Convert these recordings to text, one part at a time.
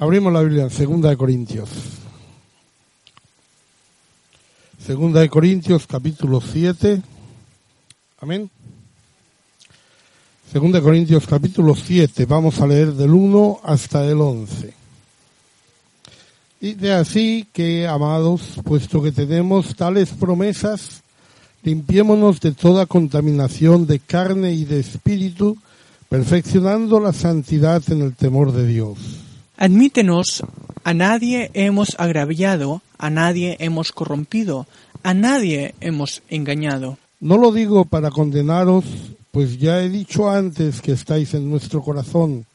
Abrimos la Biblia en Segunda de Corintios. Segunda de Corintios, capítulo 7. Amén. Segunda de Corintios, capítulo 7. Vamos a leer del 1 hasta el 11. Dice así que, amados, puesto que tenemos tales promesas, limpiémonos de toda contaminación de carne y de espíritu, perfeccionando la santidad en el temor de Dios. Admítenos, a nadie hemos agraviado, a nadie hemos corrompido, a nadie hemos engañado. No lo digo para condenaros, pues ya he dicho antes que estáis en nuestro corazón,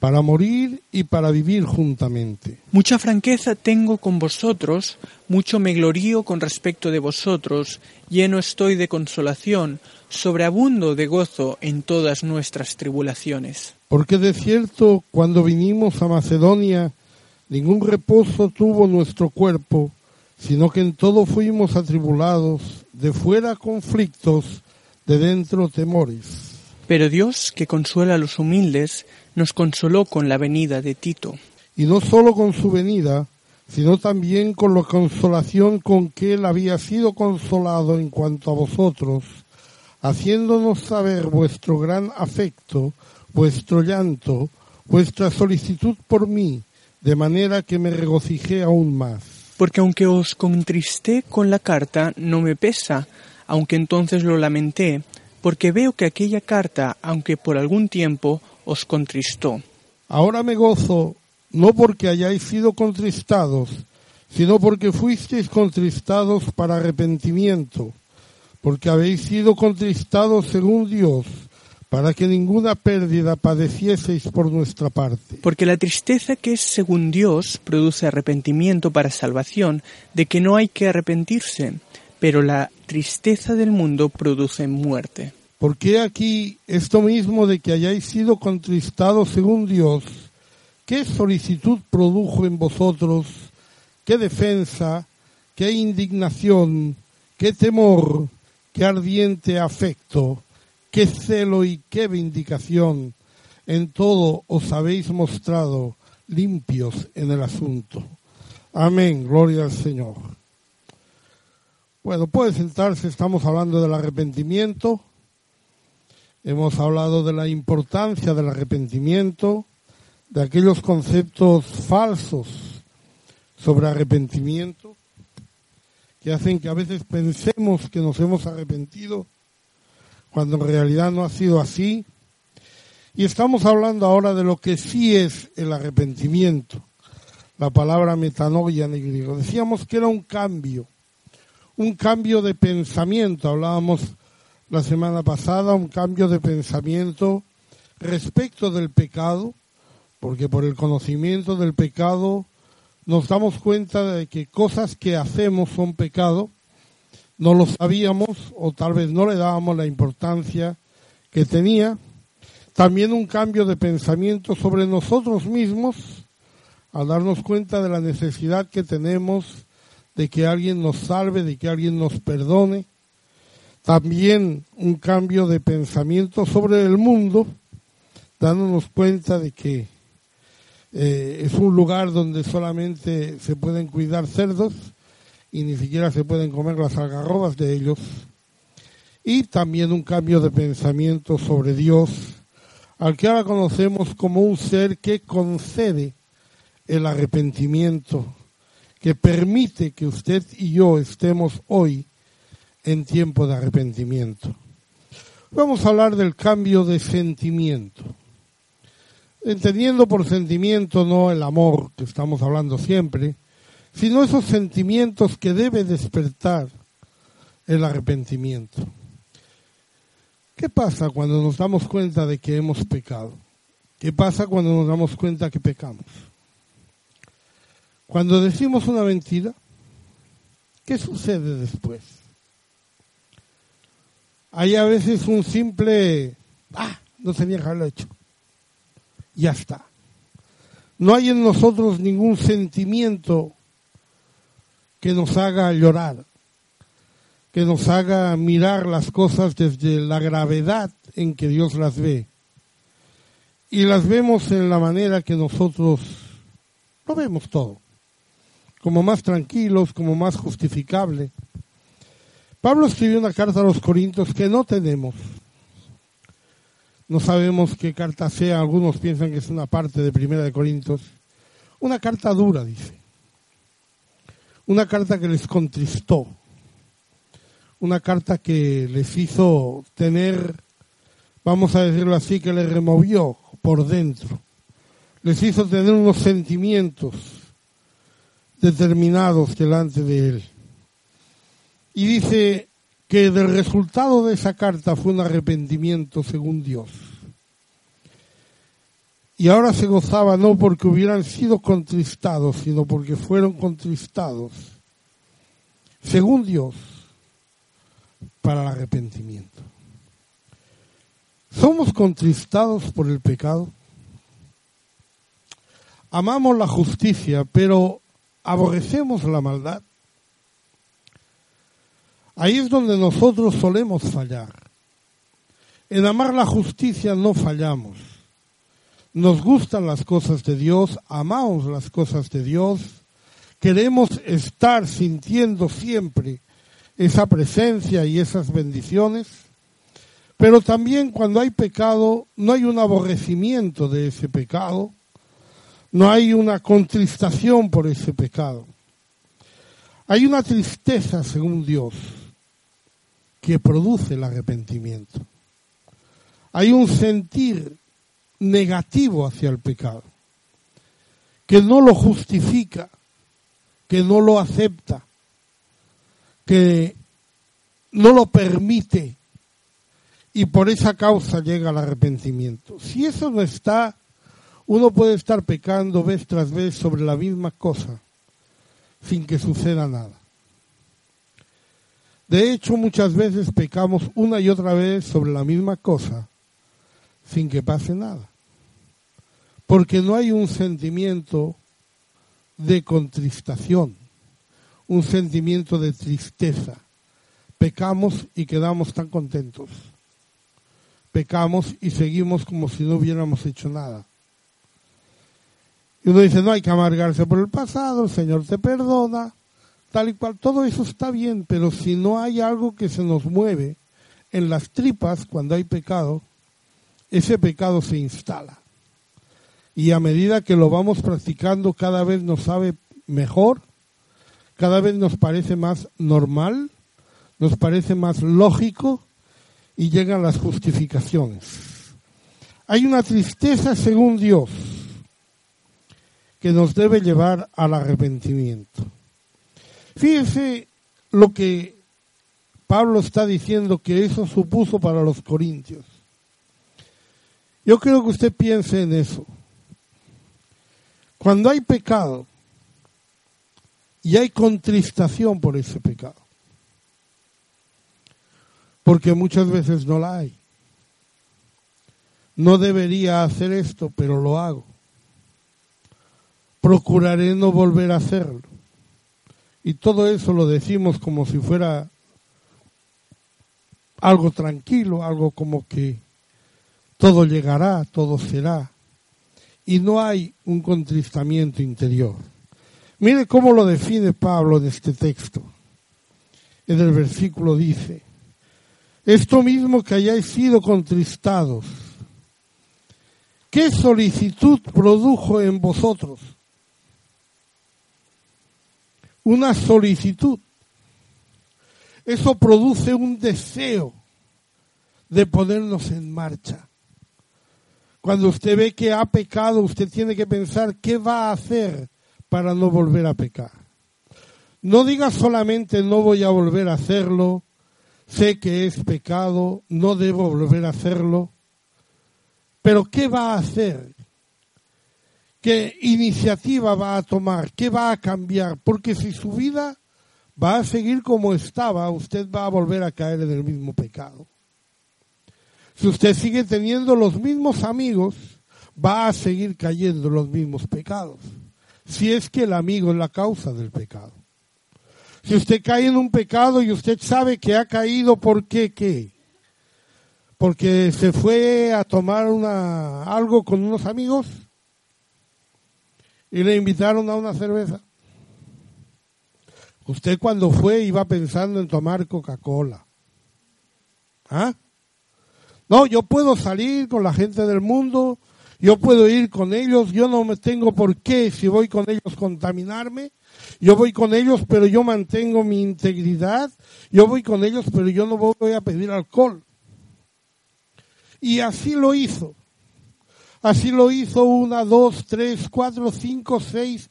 para morir y para vivir juntamente. Mucha franqueza tengo con vosotros, mucho me glorío con respecto de vosotros, lleno estoy de consolación, sobreabundo de gozo en todas nuestras tribulaciones. Porque de cierto, cuando vinimos a Macedonia, ningún reposo tuvo nuestro cuerpo, sino que en todo fuimos atribulados, de fuera conflictos, de dentro temores. Pero Dios, que consuela a los humildes, nos consoló con la venida de Tito. Y no sólo con su venida, sino también con la consolación con que él había sido consolado en cuanto a vosotros, haciéndonos saber vuestro gran afecto, vuestro llanto, vuestra solicitud por mí, de manera que me regocijé aún más. Porque aunque os contristé con la carta, no me pesa, aunque entonces lo lamenté, porque veo que aquella carta, aunque por algún tiempo, os contristó. Ahora me gozo, no porque hayáis sido contristados, sino porque fuisteis contristados para arrepentimiento, porque habéis sido contristados según Dios, para que ninguna pérdida padecieseis por nuestra parte. Porque la tristeza que es según Dios produce arrepentimiento para salvación, de que no hay que arrepentirse, pero la tristeza del mundo produce muerte. Porque aquí esto mismo de que hayáis sido contristados según Dios, qué solicitud produjo en vosotros, qué defensa, qué indignación, qué temor, qué ardiente afecto, qué celo y qué vindicación. En todo os habéis mostrado limpios en el asunto. Amén, gloria al Señor. Bueno, puede sentarse, estamos hablando del arrepentimiento. Hemos hablado de la importancia del arrepentimiento, de aquellos conceptos falsos sobre arrepentimiento que hacen que a veces pensemos que nos hemos arrepentido cuando en realidad no ha sido así. Y estamos hablando ahora de lo que sí es el arrepentimiento, la palabra metanoia en griego. Decíamos que era un cambio, un cambio de pensamiento. Hablábamos la semana pasada, un cambio de pensamiento respecto del pecado, porque por el conocimiento del pecado nos damos cuenta de que cosas que hacemos son pecado, no lo sabíamos o tal vez no le dábamos la importancia que tenía. También un cambio de pensamiento sobre nosotros mismos, al darnos cuenta de la necesidad que tenemos de que alguien nos salve, de que alguien nos perdone. También un cambio de pensamiento sobre el mundo, dándonos cuenta de que eh, es un lugar donde solamente se pueden cuidar cerdos y ni siquiera se pueden comer las algarrobas de ellos. Y también un cambio de pensamiento sobre Dios, al que ahora conocemos como un ser que concede el arrepentimiento, que permite que usted y yo estemos hoy en tiempo de arrepentimiento. Vamos a hablar del cambio de sentimiento entendiendo por sentimiento no el amor que estamos hablando siempre, sino esos sentimientos que debe despertar el arrepentimiento. ¿Qué pasa cuando nos damos cuenta de que hemos pecado? ¿Qué pasa cuando nos damos cuenta que pecamos? Cuando decimos una mentira, ¿qué sucede después? Hay a veces un simple, ah, no tenía que haberlo hecho ya está. No hay en nosotros ningún sentimiento que nos haga llorar, que nos haga mirar las cosas desde la gravedad en que Dios las ve. Y las vemos en la manera que nosotros Lo vemos todo. Como más tranquilos, como más justificable. Pablo escribió una carta a los Corintios que no tenemos. No sabemos qué carta sea, algunos piensan que es una parte de Primera de Corintios. Una carta dura, dice. Una carta que les contristó. Una carta que les hizo tener, vamos a decirlo así, que les removió por dentro. Les hizo tener unos sentimientos determinados delante de él. Y dice que del resultado de esa carta fue un arrepentimiento según Dios. Y ahora se gozaba no porque hubieran sido contristados, sino porque fueron contristados, según Dios, para el arrepentimiento. ¿Somos contristados por el pecado? Amamos la justicia, pero aborrecemos la maldad. Ahí es donde nosotros solemos fallar. En amar la justicia no fallamos. Nos gustan las cosas de Dios, amamos las cosas de Dios, queremos estar sintiendo siempre esa presencia y esas bendiciones, pero también cuando hay pecado no hay un aborrecimiento de ese pecado, no hay una contristación por ese pecado. Hay una tristeza, según Dios, que produce el arrepentimiento. Hay un sentir negativo hacia el pecado, que no lo justifica, que no lo acepta, que no lo permite y por esa causa llega el arrepentimiento. Si eso no está, uno puede estar pecando vez tras vez sobre la misma cosa sin que suceda nada. De hecho, muchas veces pecamos una y otra vez sobre la misma cosa sin que pase nada. Porque no hay un sentimiento de contristación, un sentimiento de tristeza. Pecamos y quedamos tan contentos. Pecamos y seguimos como si no hubiéramos hecho nada. Y uno dice, no hay que amargarse por el pasado, el Señor te perdona, tal y cual, todo eso está bien, pero si no hay algo que se nos mueve en las tripas cuando hay pecado, ese pecado se instala. Y a medida que lo vamos practicando, cada vez nos sabe mejor, cada vez nos parece más normal, nos parece más lógico y llegan las justificaciones. Hay una tristeza según Dios que nos debe llevar al arrepentimiento. Fíjense lo que Pablo está diciendo que eso supuso para los corintios. Yo quiero que usted piense en eso. Cuando hay pecado y hay contristación por ese pecado, porque muchas veces no la hay. No debería hacer esto, pero lo hago. Procuraré no volver a hacerlo. Y todo eso lo decimos como si fuera algo tranquilo, algo como que todo llegará, todo será. Y no hay un contristamiento interior. Mire cómo lo define Pablo en este texto. En el versículo dice, esto mismo que hayáis sido contristados, ¿qué solicitud produjo en vosotros? Una solicitud. Eso produce un deseo de ponernos en marcha. Cuando usted ve que ha pecado, usted tiene que pensar qué va a hacer para no volver a pecar. No diga solamente no voy a volver a hacerlo, sé que es pecado, no debo volver a hacerlo, pero ¿qué va a hacer? ¿Qué iniciativa va a tomar? ¿Qué va a cambiar? Porque si su vida va a seguir como estaba, usted va a volver a caer en el mismo pecado. Si usted sigue teniendo los mismos amigos, va a seguir cayendo en los mismos pecados. Si es que el amigo es la causa del pecado. Si usted cae en un pecado y usted sabe que ha caído, ¿por qué qué? Porque se fue a tomar una, algo con unos amigos y le invitaron a una cerveza. Usted cuando fue iba pensando en tomar Coca-Cola. ¿Ah? No, yo puedo salir con la gente del mundo, yo puedo ir con ellos, yo no me tengo por qué, si voy con ellos, contaminarme. Yo voy con ellos, pero yo mantengo mi integridad. Yo voy con ellos, pero yo no voy a pedir alcohol. Y así lo hizo. Así lo hizo una, dos, tres, cuatro, cinco, seis,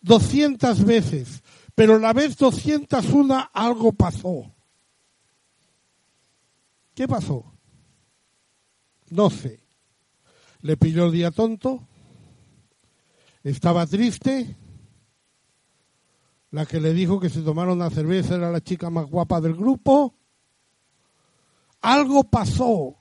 doscientas veces. Pero la vez doscientas una algo pasó. ¿Qué pasó? No sé. Le pilló el día tonto. Estaba triste. La que le dijo que se tomara una cerveza era la chica más guapa del grupo. Algo pasó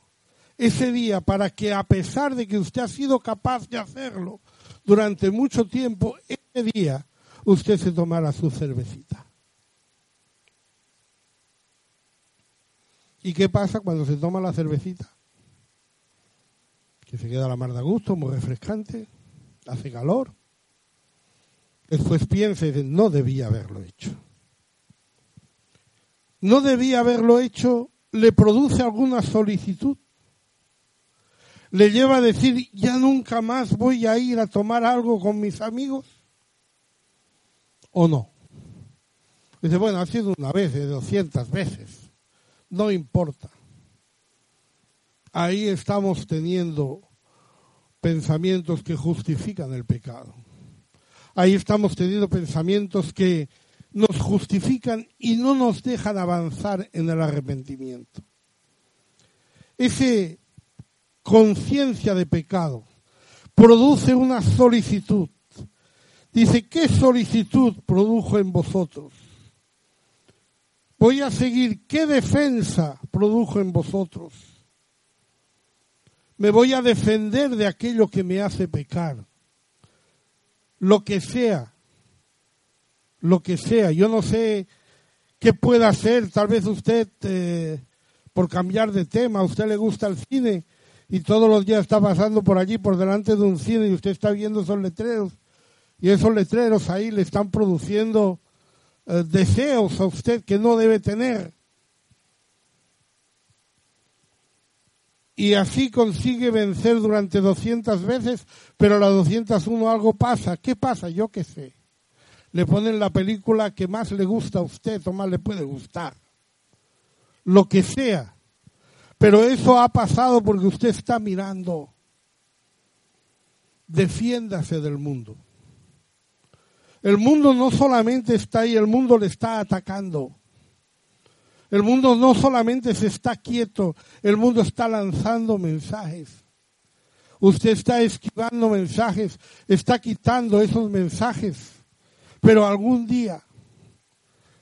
ese día para que a pesar de que usted ha sido capaz de hacerlo durante mucho tiempo, ese día usted se tomara su cervecita. ¿Y qué pasa cuando se toma la cervecita? Que se queda la mar de gusto, muy refrescante, hace calor. Después piensa y no debía haberlo hecho. No debía haberlo hecho, le produce alguna solicitud le lleva a decir, ya nunca más voy a ir a tomar algo con mis amigos? ¿O no? Dice, bueno, ha sido una vez, de 200 veces. No importa. Ahí estamos teniendo pensamientos que justifican el pecado. Ahí estamos teniendo pensamientos que nos justifican y no nos dejan avanzar en el arrepentimiento. Ese conciencia de pecado, produce una solicitud. Dice, ¿qué solicitud produjo en vosotros? Voy a seguir, ¿qué defensa produjo en vosotros? Me voy a defender de aquello que me hace pecar. Lo que sea, lo que sea. Yo no sé qué pueda hacer. Tal vez usted, eh, por cambiar de tema, a usted le gusta el cine y todos los días está pasando por allí, por delante de un cine y usted está viendo esos letreros y esos letreros ahí le están produciendo eh, deseos a usted que no debe tener. Y así consigue vencer durante 200 veces, pero a la 201 algo pasa. ¿Qué pasa? Yo qué sé. Le ponen la película que más le gusta a usted o más le puede gustar. Lo que sea pero eso ha pasado porque usted está mirando. Defiéndase del mundo. El mundo no solamente está ahí, el mundo le está atacando. El mundo no solamente se está quieto, el mundo está lanzando mensajes. Usted está esquivando mensajes, está quitando esos mensajes. Pero algún día,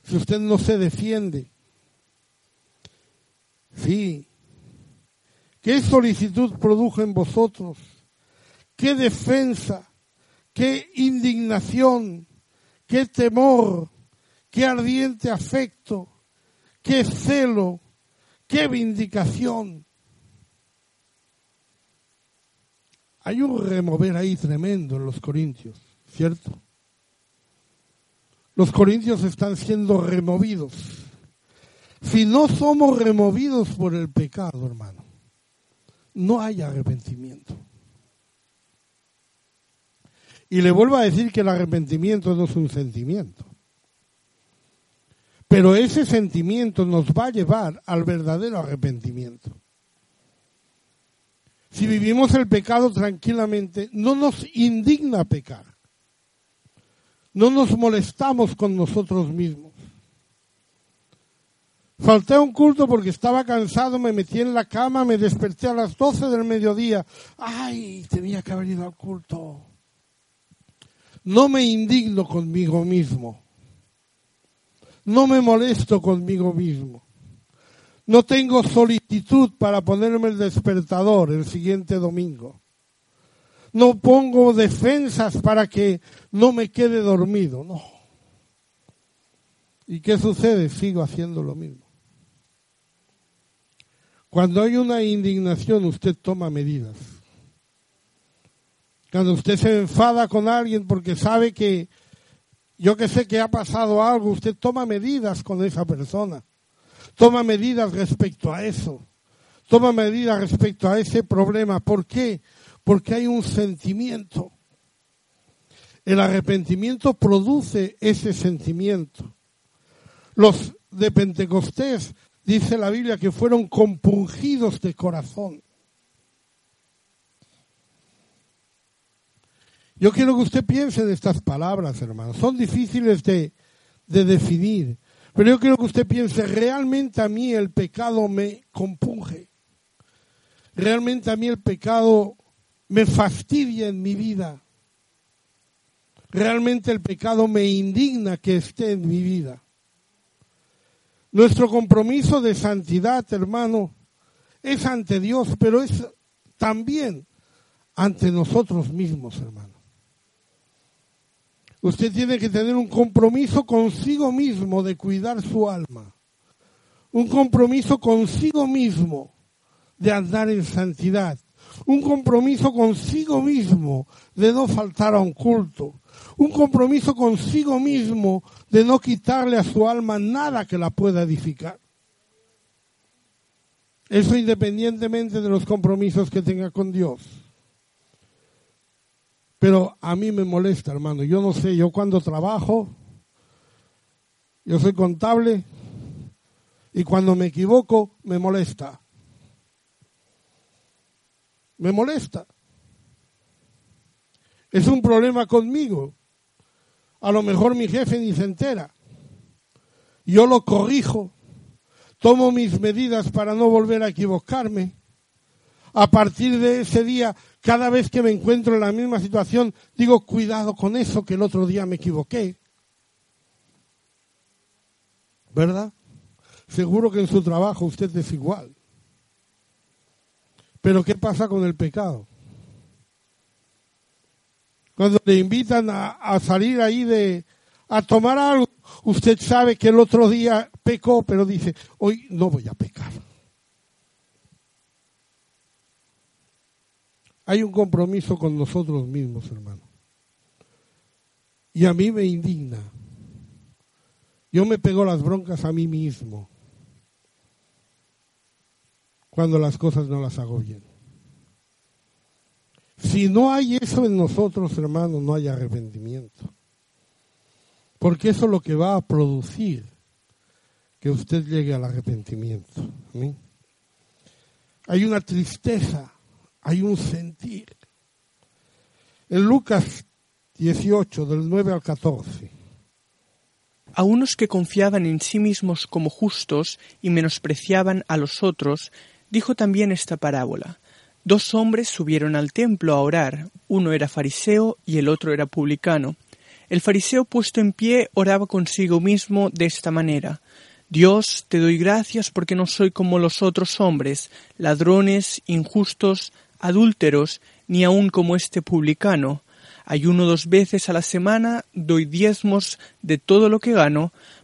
si usted no se defiende, sí, ¿Qué solicitud produjo en vosotros? ¿Qué defensa? ¿Qué indignación? ¿Qué temor? ¿Qué ardiente afecto? ¿Qué celo? ¿Qué vindicación? Hay un remover ahí tremendo en los corintios, ¿cierto? Los corintios están siendo removidos. Si no somos removidos por el pecado, hermano, no hay arrepentimiento. Y le vuelvo a decir que el arrepentimiento no es un sentimiento. Pero ese sentimiento nos va a llevar al verdadero arrepentimiento. Si vivimos el pecado tranquilamente, no nos indigna pecar. No nos molestamos con nosotros mismos. Falté a un culto porque estaba cansado, me metí en la cama, me desperté a las 12 del mediodía. ¡Ay! Tenía que haber ido al culto. No me indigno conmigo mismo. No me molesto conmigo mismo. No tengo solicitud para ponerme el despertador el siguiente domingo. No pongo defensas para que no me quede dormido. No. ¿Y qué sucede? Sigo haciendo lo mismo. Cuando hay una indignación, usted toma medidas. Cuando usted se enfada con alguien porque sabe que, yo que sé que ha pasado algo, usted toma medidas con esa persona. Toma medidas respecto a eso. Toma medidas respecto a ese problema. ¿Por qué? Porque hay un sentimiento. El arrepentimiento produce ese sentimiento. Los de Pentecostés, dice la Biblia, que fueron compungidos de corazón. Yo quiero que usted piense de estas palabras, hermanos. Son difíciles de, de definir, pero yo quiero que usted piense, realmente a mí el pecado me compunge. Realmente a mí el pecado me fastidia en mi vida. Realmente el pecado me indigna que esté en mi vida. Nuestro compromiso de santidad, hermano, es ante Dios, pero es también ante nosotros mismos, hermano. Usted tiene que tener un compromiso consigo mismo de cuidar su alma. Un compromiso consigo mismo de andar en santidad. Un compromiso consigo mismo de no faltar a un culto. Un compromiso consigo mismo de no quitarle a su alma nada que la pueda edificar. Eso independientemente de los compromisos que tenga con Dios. Pero a mí me molesta, hermano. Yo no sé, yo cuando trabajo, yo soy contable y cuando me equivoco, me molesta. Me molesta. Es un problema conmigo. A lo mejor mi jefe ni se entera. Yo lo corrijo. Tomo mis medidas para no volver a equivocarme. A partir de ese día cada vez que me encuentro en la misma situación, digo, cuidado con eso que el otro día me equivoqué. ¿Verdad? Seguro que en su trabajo usted es igual. Pero ¿qué pasa con el pecado? Cuando le invitan a, salir ahí de, a tomar algo, usted sabe que el otro día pecó, pero dice, hoy no voy a pecar. Hay un compromiso con nosotros mismos, hermano. Y a mí me indigna. Yo me pego las broncas a mí mismo cuando las cosas no las hago bien. Si no hay eso en nosotros, hermano, no hay arrepentimiento. Porque eso es lo que va a producir que usted llegue al arrepentimiento. Hay una tristeza hay un sentir. En Lucas 18, del 9 al 14. A unos que confiaban en sí mismos como justos y menospreciaban a los otros, dijo también esta parábola. Dos hombres subieron al templo a orar, uno era fariseo y el otro era publicano. El fariseo puesto en pie oraba consigo mismo de esta manera Dios, te doy gracias porque no soy como los otros hombres, ladrones, injustos, adúlteros, ni aun como este publicano. Ayuno dos veces a la semana, doy diezmos de todo lo que gano,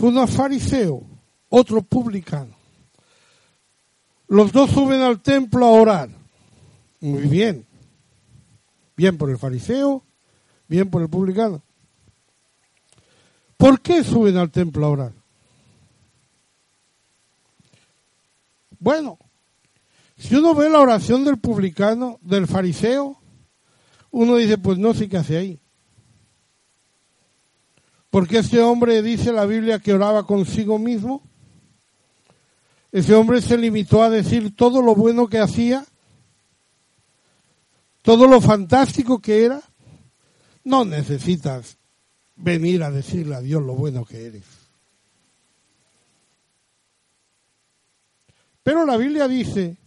Uno fariseo, otro publicano. Los dos suben al templo a orar. Muy bien. Bien por el fariseo, bien por el publicano. ¿Por qué suben al templo a orar? Bueno, si uno ve la oración del publicano, del fariseo, uno dice, pues no sé qué hace ahí. Porque ese hombre dice la Biblia que oraba consigo mismo. Ese hombre se limitó a decir todo lo bueno que hacía, todo lo fantástico que era. No necesitas venir a decirle a Dios lo bueno que eres. Pero la Biblia dice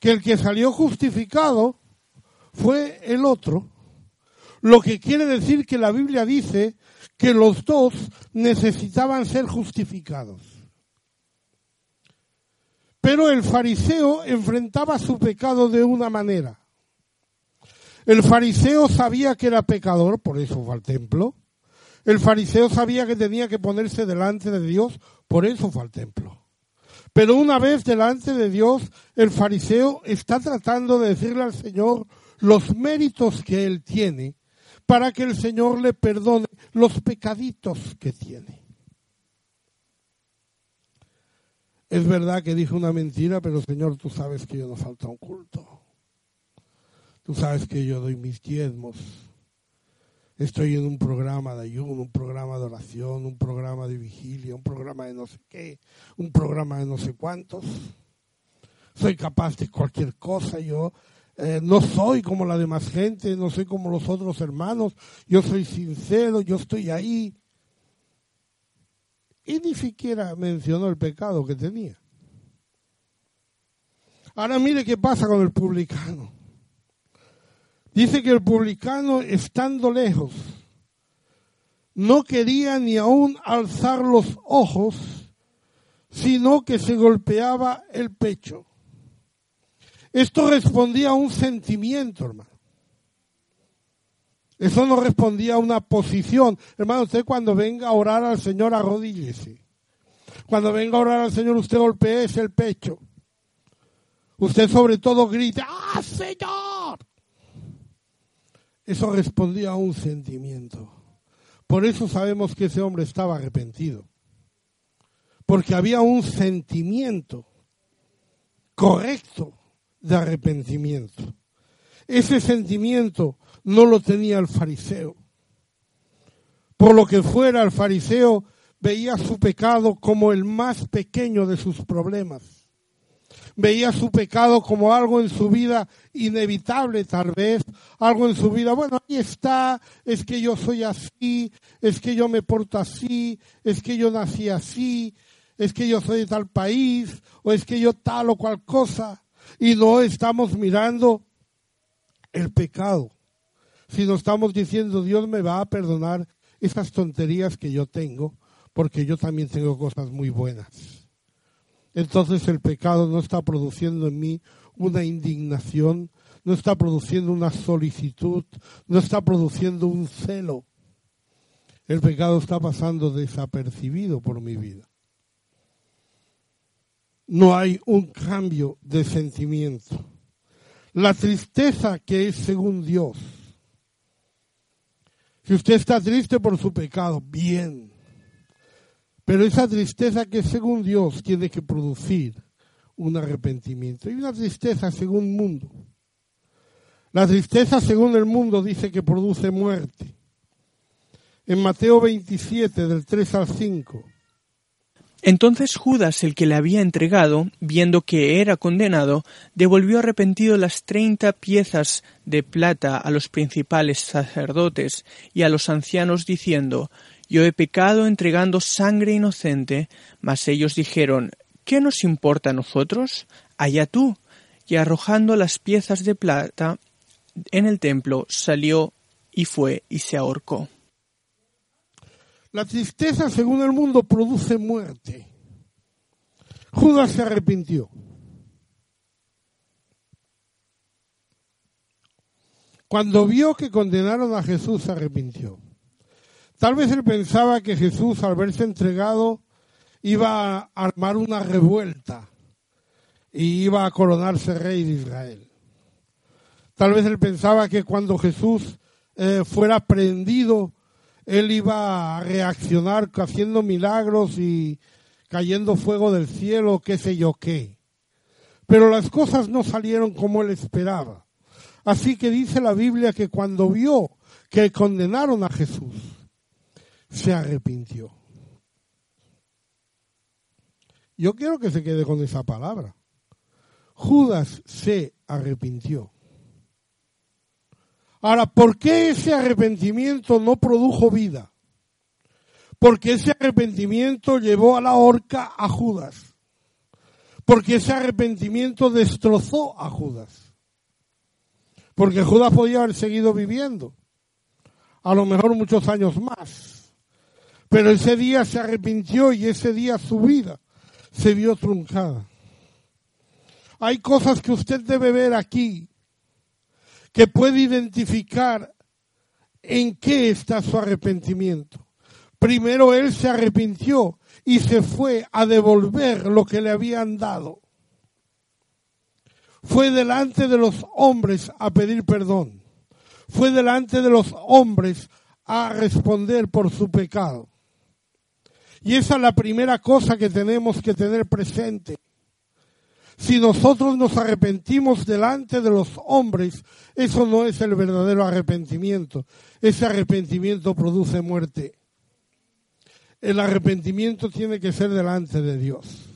que el que salió justificado fue el otro, lo que quiere decir que la Biblia dice que los dos necesitaban ser justificados. Pero el fariseo enfrentaba su pecado de una manera. El fariseo sabía que era pecador, por eso fue al templo. El fariseo sabía que tenía que ponerse delante de Dios, por eso fue al templo. Pero una vez delante de Dios, el fariseo está tratando de decirle al Señor los méritos que él tiene para que el Señor le perdone los pecaditos que tiene. Es verdad que dijo una mentira, pero Señor, tú sabes que yo no falta un culto. Tú sabes que yo doy mis diezmos. Estoy en un programa de ayuno, un programa de oración, un programa de vigilia, un programa de no sé qué, un programa de no sé cuántos. Soy capaz de cualquier cosa. Yo eh, no soy como la demás gente, no soy como los otros hermanos, yo soy sincero, yo estoy ahí. Y ni siquiera mencionó el pecado que tenía. Ahora mire qué pasa con el publicano. Dice que el publicano, estando lejos, no quería ni aún alzar los ojos, sino que se golpeaba el pecho. Esto respondía a un sentimiento, hermano. Eso no respondía a una posición. Hermano, usted cuando venga a orar al Señor, arrodíllese. Cuando venga a orar al Señor, usted golpee el pecho. Usted sobre todo grita, ¡Ah, Señor! Eso respondía a un sentimiento. Por eso sabemos que ese hombre estaba arrepentido. Porque había un sentimiento correcto de arrepentimiento. Ese sentimiento no lo tenía el fariseo. Por lo que fuera, el fariseo veía su pecado como el más pequeño de sus problemas. Veía su pecado como algo en su vida inevitable, tal vez, algo en su vida, bueno, ahí está, es que yo soy así, es que yo me porto así, es que yo nací así, es que yo soy de tal país, o es que yo tal o cual cosa y no estamos mirando el pecado, sino estamos diciendo Dios me va a perdonar esas tonterías que yo tengo, porque yo también tengo cosas muy buenas. Entonces el pecado no está produciendo en mí una indignación, no está produciendo una solicitud, no está produciendo un celo. El pecado está pasando desapercibido por mi vida no hay un cambio de sentimiento. La tristeza que es según Dios. Si usted está triste por su pecado, bien. Pero esa tristeza que según Dios tiene que producir un arrepentimiento. Y una tristeza según el mundo. La tristeza según el mundo dice que produce muerte. En Mateo 27, del 3 al 5 entonces Judas, el que le había entregado, viendo que era condenado, devolvió arrepentido las treinta piezas de plata a los principales sacerdotes y a los ancianos, diciendo Yo he pecado entregando sangre inocente. Mas ellos dijeron ¿Qué nos importa a nosotros? Allá tú. Y arrojando las piezas de plata en el templo, salió y fue y se ahorcó. La tristeza, según el mundo, produce muerte. Judas se arrepintió. Cuando vio que condenaron a Jesús, se arrepintió. Tal vez él pensaba que Jesús, al verse entregado, iba a armar una revuelta y iba a coronarse rey de Israel. Tal vez él pensaba que cuando Jesús eh, fuera prendido él iba a reaccionar haciendo milagros y cayendo fuego del cielo, qué sé yo qué. Pero las cosas no salieron como él esperaba. Así que dice la Biblia que cuando vio que condenaron a Jesús, se arrepintió. Yo quiero que se quede con esa palabra. Judas se arrepintió. Ahora, ¿por qué ese arrepentimiento no produjo vida? Porque ese arrepentimiento llevó a la horca a Judas. Porque ese arrepentimiento destrozó a Judas. Porque Judas podía haber seguido viviendo, a lo mejor muchos años más. Pero ese día se arrepintió y ese día su vida se vio truncada. Hay cosas que usted debe ver aquí, que puede identificar en qué está su arrepentimiento. Primero él se arrepintió y se fue a devolver lo que le habían dado. Fue delante de los hombres a pedir perdón. Fue delante de los hombres a responder por su pecado. Y esa es la primera cosa que tenemos que tener presente. Si nosotros nos arrepentimos delante de los hombres, eso no es el verdadero arrepentimiento. Ese arrepentimiento produce muerte. El arrepentimiento tiene que ser delante de Dios.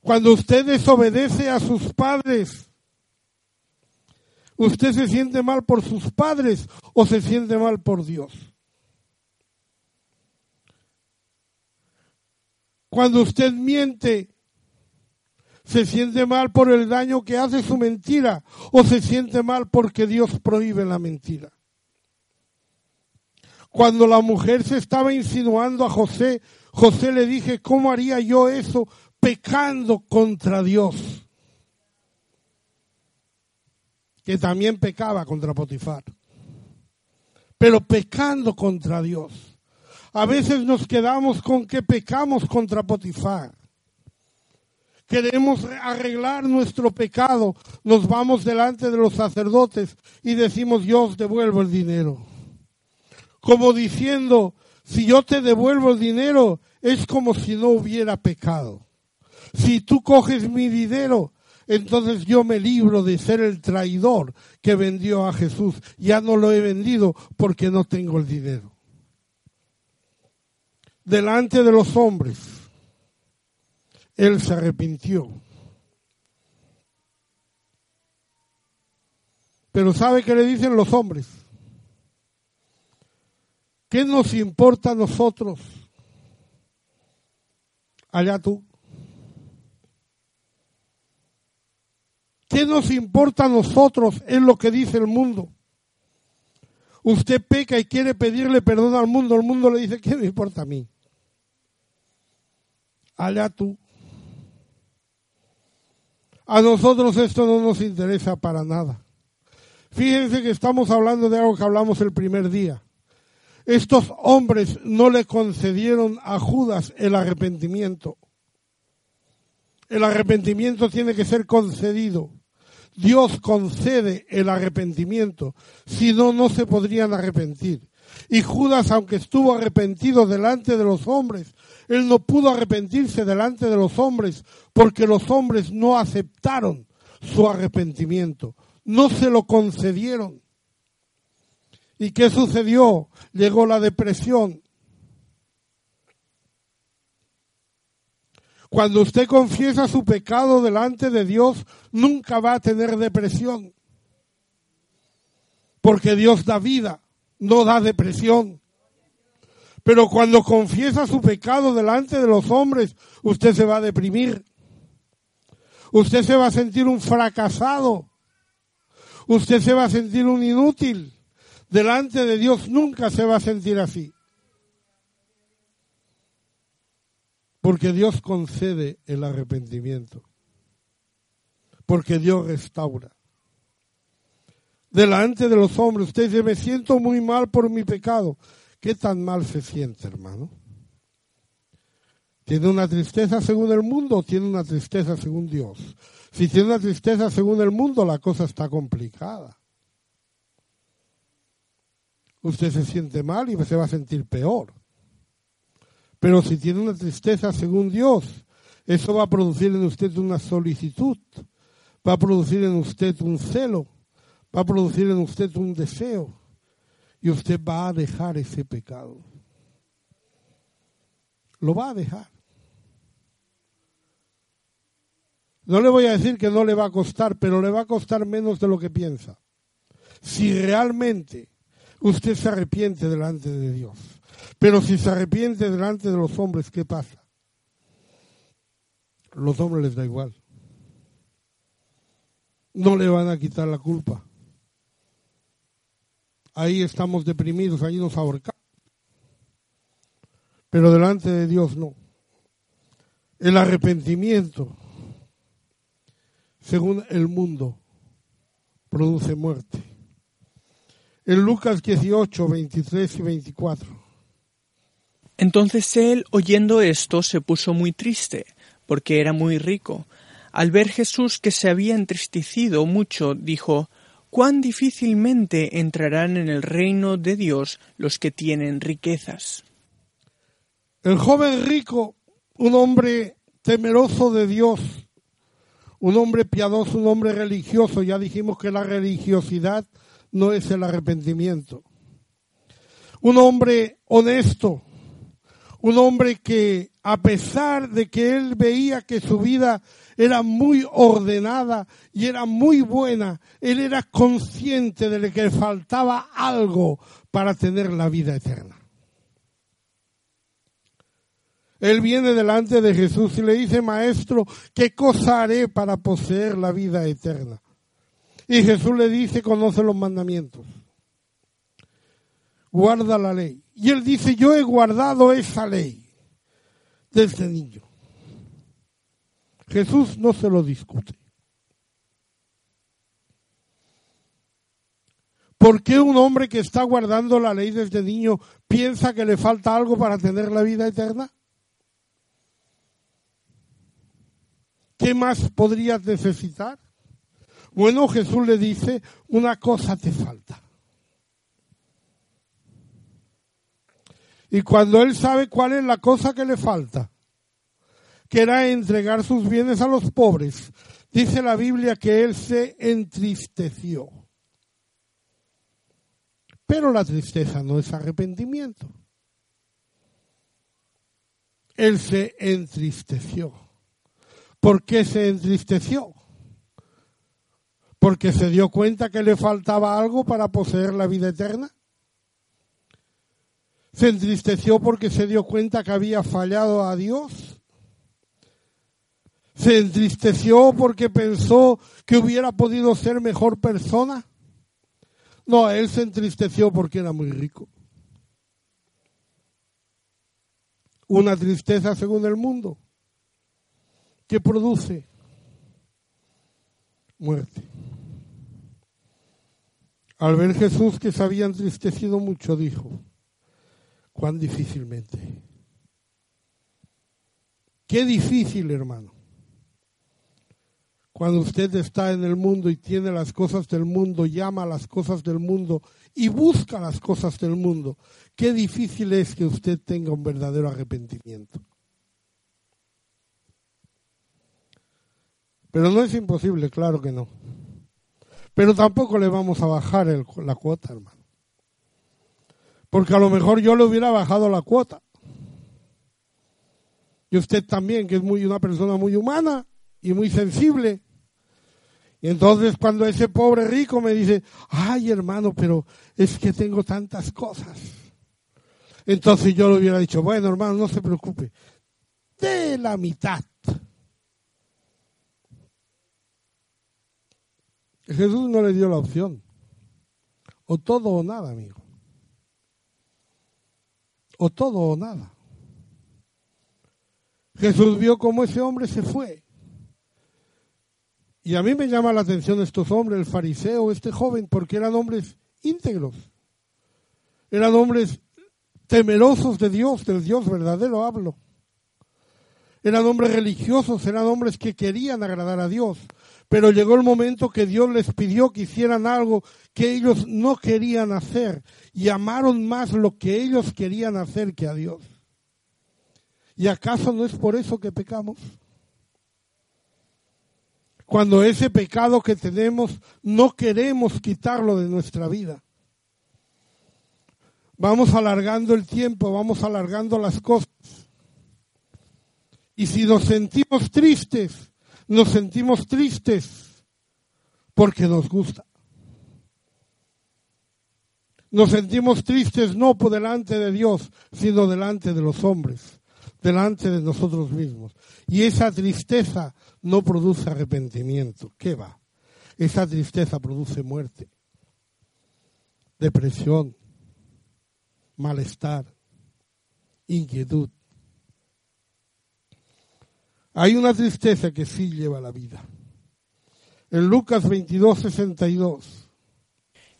Cuando usted desobedece a sus padres, ¿usted se siente mal por sus padres o se siente mal por Dios? Cuando usted miente, ¿se siente mal por el daño que hace su mentira o se siente mal porque Dios prohíbe la mentira? Cuando la mujer se estaba insinuando a José, José le dije, ¿cómo haría yo eso pecando contra Dios? Que también pecaba contra Potifar. Pero pecando contra Dios. A veces nos quedamos con que pecamos contra Potifar. Queremos arreglar nuestro pecado, nos vamos delante de los sacerdotes y decimos, Dios, devuelvo el dinero como diciendo, si yo te devuelvo el dinero, es como si no hubiera pecado. Si tú coges mi dinero, entonces yo me libro de ser el traidor que vendió a Jesús. Ya no lo he vendido porque no tengo el dinero. Delante de los hombres, él se arrepintió. Pero ¿sabe qué le dicen los hombres? ¿Qué nos importa a nosotros? Allá tú. ¿Qué nos importa a nosotros en lo que dice el mundo? Usted peca y quiere pedirle perdón al mundo, el mundo le dice, ¿qué me importa a mí? Allá tú. A nosotros esto no nos interesa para nada. Fíjense que estamos hablando de algo que hablamos el primer día. Estos hombres no le concedieron a Judas el arrepentimiento. El arrepentimiento tiene que ser concedido. Dios concede el arrepentimiento, si no, no se podrían arrepentir. Y Judas, aunque estuvo arrepentido delante de los hombres, él no pudo arrepentirse delante de los hombres porque los hombres no aceptaron su arrepentimiento, no se lo concedieron. ¿Y qué sucedió? Llegó la depresión. Cuando usted confiesa su pecado delante de Dios, nunca va a tener depresión. Porque Dios da vida, no da depresión. Pero cuando confiesa su pecado delante de los hombres, usted se va a deprimir. Usted se va a sentir un fracasado. Usted se va a sentir un inútil delante de Dios nunca se va a sentir así. Porque Dios concede el arrepentimiento. Porque Dios restaura. Delante de los hombres, usted dice, me siento muy mal por mi pecado. ¿Qué tan mal se siente, hermano? ¿Tiene una tristeza según el mundo o tiene una tristeza según Dios? Si tiene una tristeza según el mundo, la cosa está complicada usted se siente mal y se va a sentir peor. Pero si tiene una tristeza según Dios, eso va a producir en usted una solicitud, va a producir en usted un celo, va a producir en usted un deseo y usted va a dejar ese pecado. Lo va a dejar. No le voy a decir que no le va a costar, pero le va a costar menos de lo que piensa. Si realmente usted se arrepiente delante de Dios. Pero si se arrepiente delante de los hombres, ¿qué pasa? Los hombres les da igual. no le van a quitar la culpa. Ahí estamos deprimidos, ahí nos ahorcamos. Pero delante de Dios no. El arrepentimiento, según el mundo, produce muerte. En Lucas 18, 23 y 24. Entonces él, oyendo esto, se puso muy triste, porque era muy rico. Al ver Jesús que se había entristecido mucho, dijo, cuán difícilmente entrarán en el reino de Dios los que tienen riquezas. El joven rico, un hombre temeroso de Dios, un hombre piadoso, un hombre religioso, ya dijimos que la religiosidad no es el arrepentimiento. Un hombre honesto, un hombre que a pesar de que él veía que su vida era muy ordenada y era muy buena, él era consciente de que le faltaba algo para tener la vida eterna. Él viene delante de Jesús y le dice, Maestro, ¿qué cosa haré para poseer la vida eterna? Y Jesús le dice, conoce los mandamientos. Guarda la ley. Y él dice, yo he guardado esa ley desde niño. Jesús no se lo discute. ¿Por qué un hombre que está guardando la ley desde niño piensa que le falta algo para tener la vida eterna? ¿Qué más podrías necesitar? Bueno, Jesús le dice, una cosa te falta. Y cuando él sabe cuál es la cosa que le falta, que era entregar sus bienes a los pobres. Dice la Biblia que él se entristeció. Pero la tristeza no es arrepentimiento. Él se entristeció. ¿Por qué se entristeció? Porque se dio cuenta que le faltaba algo para poseer la vida eterna. Se entristeció porque se dio cuenta que había fallado a Dios se entristeció porque pensó que hubiera podido ser mejor persona. No, él se entristeció porque era muy rico. Una tristeza según el mundo que produce muerte. Al ver Jesús que se había entristecido mucho, dijo, cuán difícilmente. Qué difícil, hermano cuando usted está en el mundo y tiene las cosas del mundo, llama a las cosas del mundo y busca las cosas del mundo, qué difícil es que usted tenga un verdadero arrepentimiento. Pero no es imposible, claro que no. Pero tampoco le vamos a bajar la cuota, hermano. Porque a lo mejor yo le hubiera bajado la cuota. Y usted también, que es muy una persona muy humana y muy sensible, y entonces cuando ese pobre rico me dice, ay hermano, pero es que tengo tantas cosas. Entonces yo le hubiera dicho, bueno hermano, no se preocupe, de la mitad. Jesús no le dio la opción. O todo o nada, amigo. O todo o nada. Jesús vio cómo ese hombre se fue. Y a mí me llama la atención estos hombres, el fariseo, este joven, porque eran hombres íntegros. Eran hombres temerosos de Dios, del Dios verdadero hablo. Eran hombres religiosos, eran hombres que querían agradar a Dios. Pero llegó el momento que Dios les pidió que hicieran algo que ellos no querían hacer y amaron más lo que ellos querían hacer que a Dios. ¿Y acaso no es por eso que pecamos? cuando ese pecado que tenemos no queremos quitarlo de nuestra vida. Vamos alargando el tiempo, vamos alargando las cosas. Y si nos sentimos tristes, nos sentimos tristes porque nos gusta. Nos sentimos tristes no por delante de Dios, sino delante de los hombres, delante de nosotros mismos. Y esa tristeza no produce arrepentimiento. ¿Qué va? esa tristeza produce muerte, depresión, malestar, inquietud. Hay una tristeza que sí lleva la vida. En Lucas 22, 62.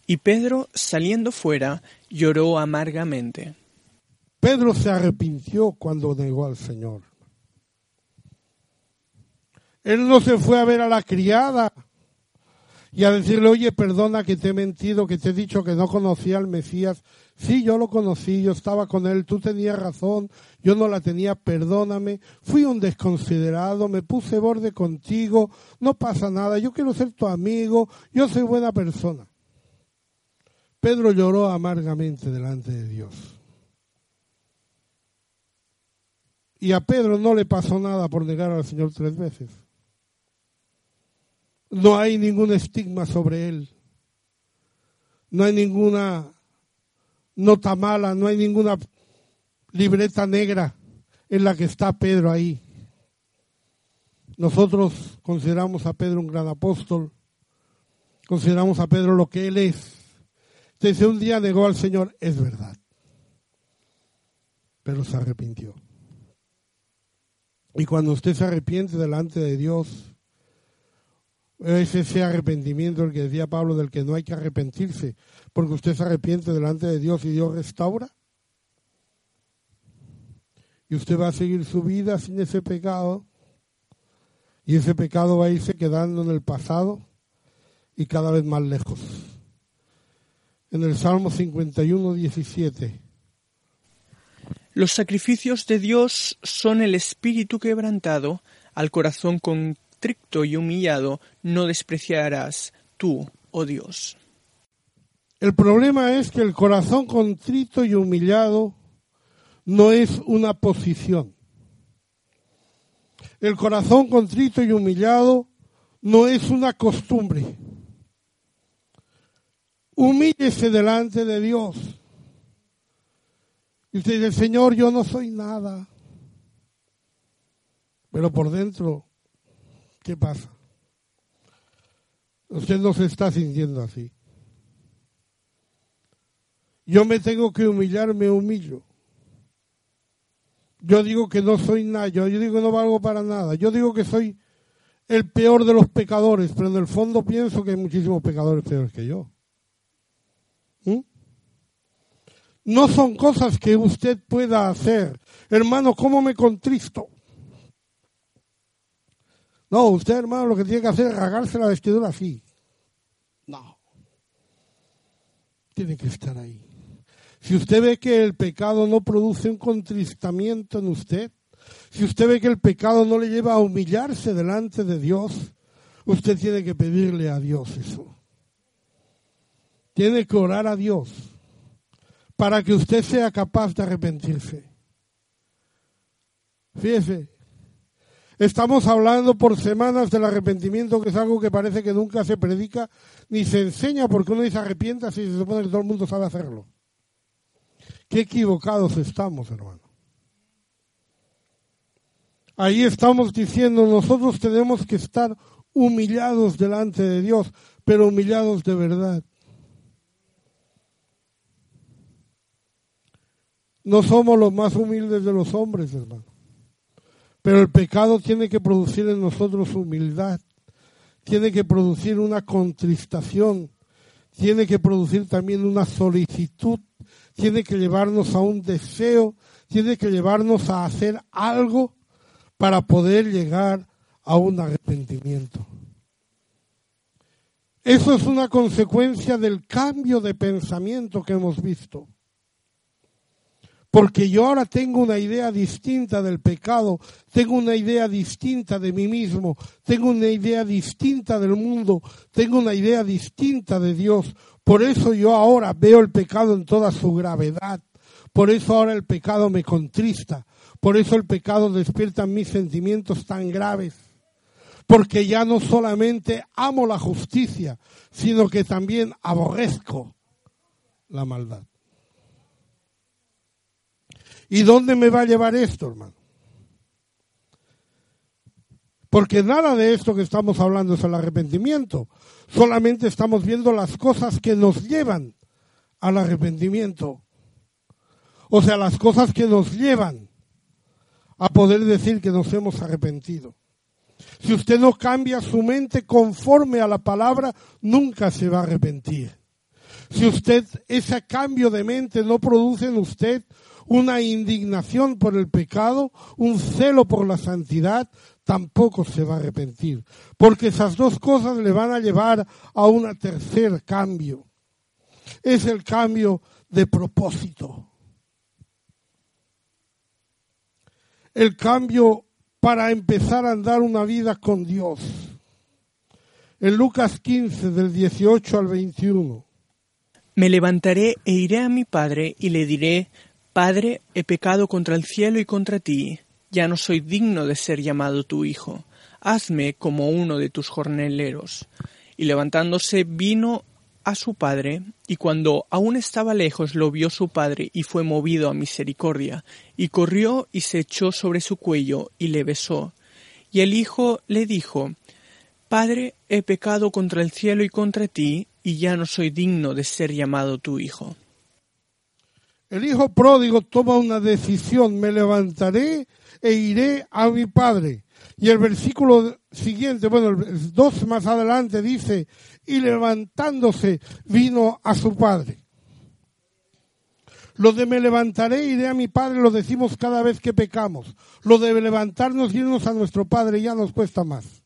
Y Pedro, saliendo fuera, lloró amargamente. Pedro se arrepintió cuando negó al Señor. Él no se fue a ver a la criada y a decirle, oye, perdona que te he mentido, que te he dicho que no conocía al Mesías. Sí, yo lo conocí, yo estaba con él, tú tenías razón, yo no la tenía, perdóname. Fui un desconsiderado, me puse borde contigo, no pasa nada, yo quiero ser tu amigo, yo soy buena persona. Pedro lloró amargamente delante de Dios. Y a Pedro no le pasó nada por negar al Señor tres veces. No hay ningún estigma sobre él. No hay ninguna nota mala, no hay ninguna libreta negra en la que está Pedro ahí. Nosotros consideramos a Pedro un gran apóstol, consideramos a Pedro lo que él es. Desde un día negó al Señor, es verdad, pero se arrepintió. Y cuando usted se arrepiente delante de Dios, es ese arrepentimiento el que decía Pablo del que no hay que arrepentirse, porque usted se arrepiente delante de Dios y Dios restaura. Y usted va a seguir su vida sin ese pecado. Y ese pecado va a irse quedando en el pasado y cada vez más lejos. En el Salmo 51, 17. Los sacrificios de Dios son el espíritu quebrantado, al corazón con constricto y humillado no despreciarás tú, oh Dios. El problema es que el corazón contrito y humillado no es una posición. El corazón contrito y humillado no es una costumbre. Humíllese delante de Dios. Y usted dice, Señor, yo no soy nada. Pero por dentro ¿Qué pasa? Usted no se está sintiendo así. Yo me tengo que humillar, me humillo. Yo digo que no soy nada, yo, digo que no valgo para nada. Yo digo que soy el peor de los pecadores, pero en el fondo pienso que hay muchísimos pecadores peores que yo. ¿Mm? No son cosas que usted pueda hacer. Hermano, ¿cómo me contristo? No, usted, hermano, lo que tiene que hacer es rasgarse la vestidura así. No. Tiene que estar ahí. Si usted ve que el pecado no produce un contristamiento en usted, si usted ve que el pecado no le lleva a humillarse delante de Dios, usted tiene que pedirle a Dios eso. Tiene que orar a Dios para que usted sea capaz de arrepentirse. Fíjese, Estamos hablando por semanas del arrepentimiento, que es algo que parece que nunca se predica ni se enseña porque uno dice arrepienta si se supone que todo el mundo sabe hacerlo. Qué equivocados estamos, hermano. Ahí estamos diciendo, nosotros tenemos que estar humillados delante de Dios, pero humillados de verdad. No somos los más humildes de los hombres, hermano. Pero el pecado tiene que producir en nosotros humildad, tiene que producir una contristación, tiene que producir también una solicitud, tiene que llevarnos a un deseo, tiene que llevarnos a hacer algo para poder llegar a un arrepentimiento. Eso es una consecuencia del cambio de pensamiento que hemos visto. Porque yo ahora tengo una idea distinta del pecado, tengo una idea distinta de mí mismo, tengo una idea distinta del mundo, tengo una idea distinta de Dios. Por eso yo ahora veo el pecado en toda su gravedad. Por eso ahora el pecado me contrista. Por eso el pecado despierta mis sentimientos tan graves. Porque ya no solamente amo la justicia, sino que también aborrezco la maldad. ¿Y dónde me va a llevar esto, hermano? Porque nada de esto que estamos hablando es el arrepentimiento. Solamente estamos viendo las cosas que nos llevan al arrepentimiento. O sea, las cosas que nos llevan a poder decir que nos hemos arrepentido. Si usted no cambia su mente conforme a la palabra, nunca se va a arrepentir. Si usted, ese cambio de mente no produce en usted una indignación por el pecado, un celo por la santidad, tampoco se va a arrepentir. Porque esas dos cosas le van a llevar a un tercer cambio. Es el cambio de propósito. El cambio para empezar a andar una vida con Dios. En Lucas 15, del 18 al 21. Me levantaré e iré a mi padre y le diré, Padre, he pecado contra el cielo y contra ti, ya no soy digno de ser llamado tu hijo, hazme como uno de tus jornaleros. Y levantándose vino a su padre, y cuando aún estaba lejos lo vio su padre y fue movido a misericordia, y corrió y se echó sobre su cuello y le besó. Y el hijo le dijo, Padre, he pecado contra el cielo y contra ti, y ya no soy digno de ser llamado tu hijo. El hijo pródigo toma una decisión, me levantaré e iré a mi padre. Y el versículo siguiente, bueno, el dos más adelante dice, y levantándose vino a su padre. Lo de me levantaré iré a mi padre lo decimos cada vez que pecamos. Lo de levantarnos y irnos a nuestro padre ya nos cuesta más.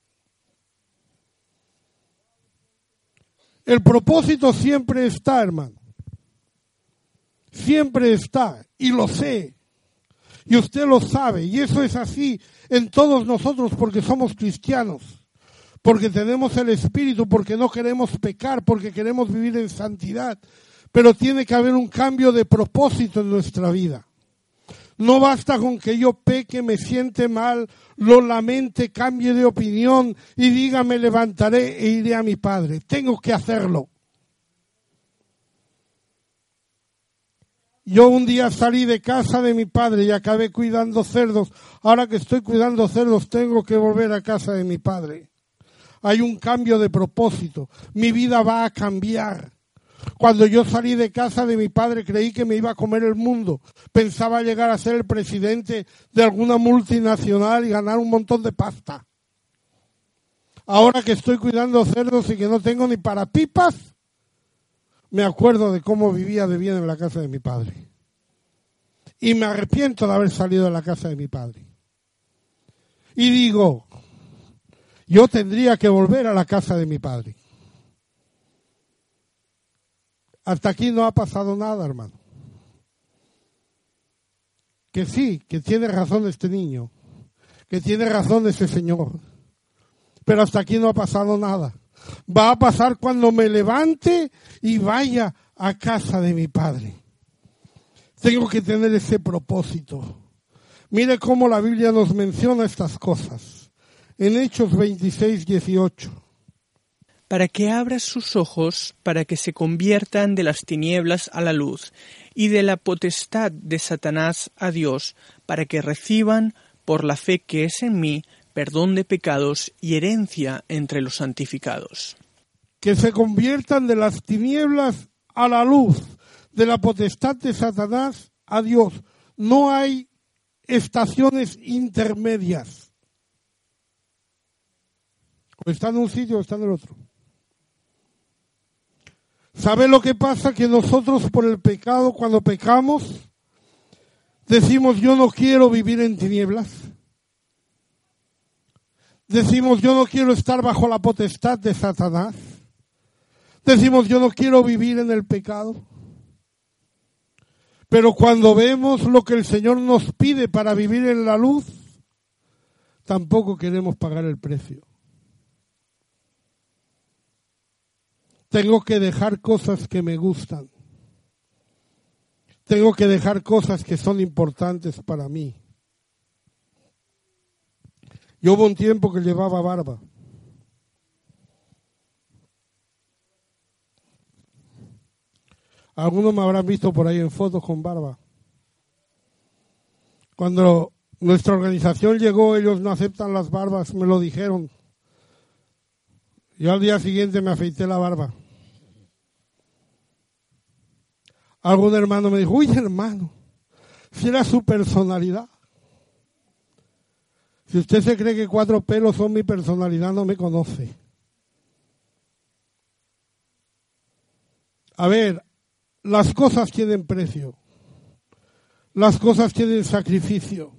El propósito siempre está, hermano. Siempre está. Y lo sé. Y usted lo sabe. Y eso es así en todos nosotros porque somos cristianos. Porque tenemos el Espíritu, porque no queremos pecar, porque queremos vivir en santidad. Pero tiene que haber un cambio de propósito en nuestra vida. No basta con que yo peque, me siente mal, lo lamente, cambie de opinión y diga me levantaré e iré a mi Padre. Tengo que hacerlo. Yo un día salí de casa de mi padre y acabé cuidando cerdos. Ahora que estoy cuidando cerdos tengo que volver a casa de mi padre. Hay un cambio de propósito. Mi vida va a cambiar. Cuando yo salí de casa de mi padre creí que me iba a comer el mundo. Pensaba llegar a ser el presidente de alguna multinacional y ganar un montón de pasta. Ahora que estoy cuidando cerdos y que no tengo ni para pipas, me acuerdo de cómo vivía de bien en la casa de mi padre. Y me arrepiento de haber salido de la casa de mi padre. Y digo, yo tendría que volver a la casa de mi padre. Hasta aquí no ha pasado nada, hermano. Que sí, que tiene razón este niño, que tiene razón ese señor. Pero hasta aquí no ha pasado nada va a pasar cuando me levante y vaya a casa de mi Padre. Tengo que tener ese propósito. Mire cómo la Biblia nos menciona estas cosas. En Hechos 26, 18. Para que abra sus ojos, para que se conviertan de las tinieblas a la luz y de la potestad de Satanás a Dios, para que reciban, por la fe que es en mí, perdón de pecados y herencia entre los santificados. Que se conviertan de las tinieblas a la luz, de la potestad de Satanás a Dios. No hay estaciones intermedias. O está en un sitio o está en el otro. ¿Sabe lo que pasa? Que nosotros por el pecado, cuando pecamos, decimos yo no quiero vivir en tinieblas Decimos, yo no quiero estar bajo la potestad de Satanás. Decimos, yo no quiero vivir en el pecado. Pero cuando vemos lo que el Señor nos pide para vivir en la luz, tampoco queremos pagar el precio. Tengo que dejar cosas que me gustan. Tengo que dejar cosas que son importantes para mí. Yo hubo un tiempo que llevaba barba. Algunos me habrán visto por ahí en fotos con barba. Cuando nuestra organización llegó, ellos no aceptan las barbas, me lo dijeron. Yo al día siguiente me afeité la barba. Algún hermano me dijo, uy hermano, si era su personalidad. Si usted se cree que cuatro pelos son mi personalidad, no me conoce. A ver, las cosas tienen precio. Las cosas tienen sacrificio.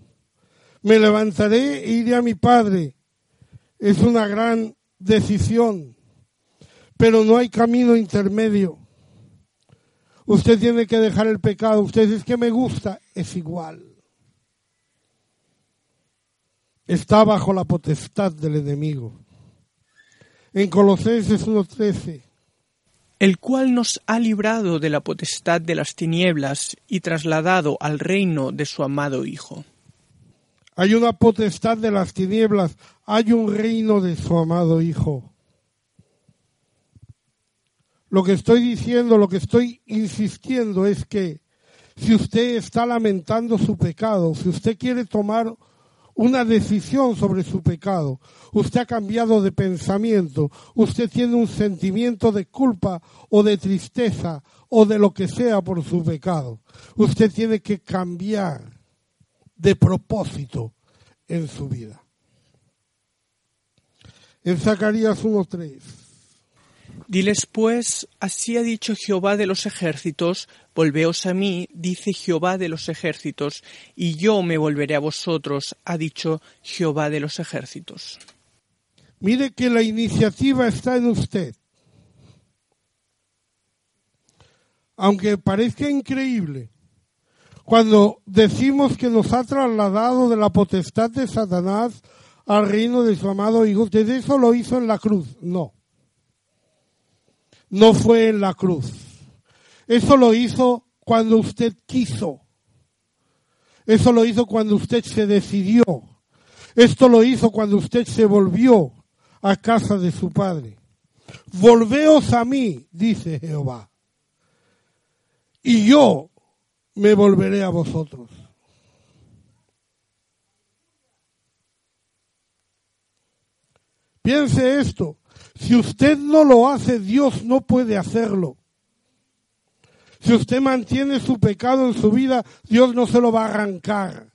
Me levantaré e iré a mi Padre. Es una gran decisión, pero no hay camino intermedio. Usted tiene que dejar el pecado. Usted dice que me gusta, es igual. Está bajo la potestad del enemigo. En Colosenses 1.13. El cual nos ha librado de la potestad de las tinieblas y trasladado al reino de su amado Hijo. Hay una potestad de las tinieblas, hay un reino de su amado Hijo. Lo que estoy diciendo, lo que estoy insistiendo es que si usted está lamentando su pecado, si usted quiere tomar una decisión sobre su pecado, usted ha cambiado de pensamiento, usted tiene un sentimiento de culpa o de tristeza o de lo que sea por su pecado, usted tiene que cambiar de propósito en su vida. En Zacarías 1.3. Diles pues, así ha dicho Jehová de los ejércitos, volveos a mí, dice Jehová de los ejércitos, y yo me volveré a vosotros, ha dicho Jehová de los ejércitos. Mire que la iniciativa está en usted. Aunque parezca increíble, cuando decimos que nos ha trasladado de la potestad de Satanás al reino de su amado Hijo, usted eso lo hizo en la cruz. No no fue en la cruz. Eso lo hizo cuando usted quiso. Eso lo hizo cuando usted se decidió. Esto lo hizo cuando usted se volvió a casa de su padre. Volveos a mí, dice Jehová, y yo me volveré a vosotros. Piense esto, si usted no lo hace, Dios no puede hacerlo. Si usted mantiene su pecado en su vida, Dios no se lo va a arrancar.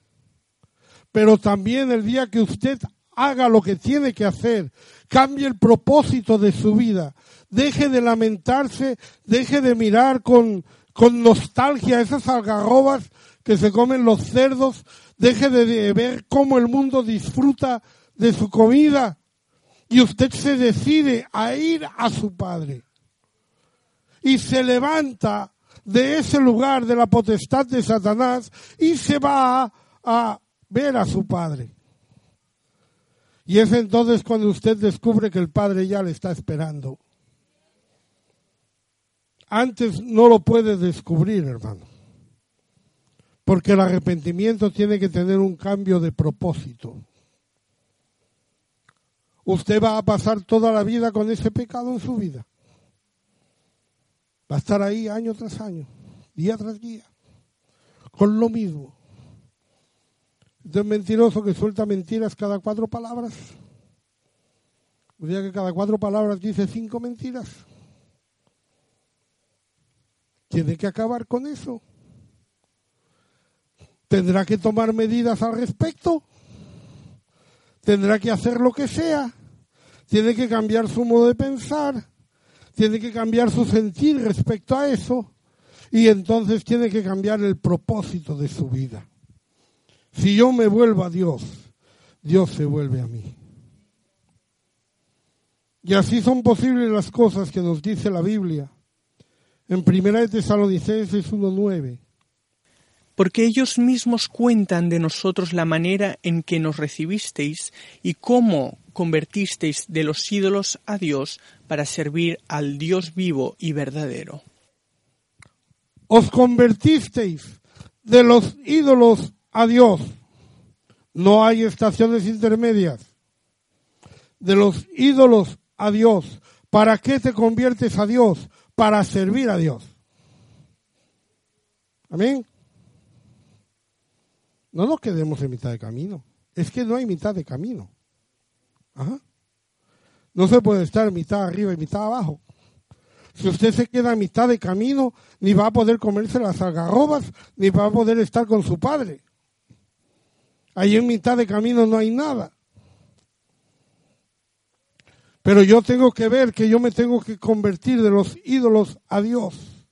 Pero también el día que usted haga lo que tiene que hacer, cambie el propósito de su vida, deje de lamentarse, deje de mirar con, con nostalgia esas algarrobas que se comen los cerdos, deje de ver cómo el mundo disfruta de su comida y usted se decide a ir a su Padre y se levanta de ese lugar de la potestad de Satanás y se va a, ver a su Padre. Y es entonces cuando usted descubre que el Padre ya le está esperando. Antes no lo puede descubrir, hermano. Porque el arrepentimiento tiene que tener un cambio de propósito usted va a pasar toda la vida con ese pecado en su vida. Va a estar ahí año tras año, día tras día, con lo mismo. Usted es mentiroso que suelta mentiras cada cuatro palabras. Un día que cada cuatro palabras dice cinco mentiras. Tiene que acabar con eso. Tendrá que tomar medidas al respecto tendrá que hacer lo que sea, tiene que cambiar su modo de pensar, tiene que cambiar su sentir respecto a eso y entonces tiene que cambiar el propósito de su vida. Si yo me vuelvo a Dios, Dios se vuelve a mí. Y así son posibles las cosas que nos dice la Biblia. En Primera de Tesalonicenses 1.9 porque ellos mismos cuentan de nosotros la manera en que nos recibisteis y cómo convertisteis de los ídolos a Dios para servir al Dios vivo y verdadero. Os convertisteis de los ídolos a Dios. No hay estaciones intermedias. De los ídolos a Dios. ¿Para qué te conviertes a Dios? Para servir a Dios. Amén. No nos quedemos en mitad de camino. Es que no hay mitad de camino. No se puede estar mitad arriba y mitad abajo. Si usted se queda a mitad de camino, ni va a poder comerse las algarrobas, ni va a poder estar con su padre. Ahí en mitad de camino no hay nada. Pero yo tengo que ver que yo me tengo que convertir de los ídolos a Dios.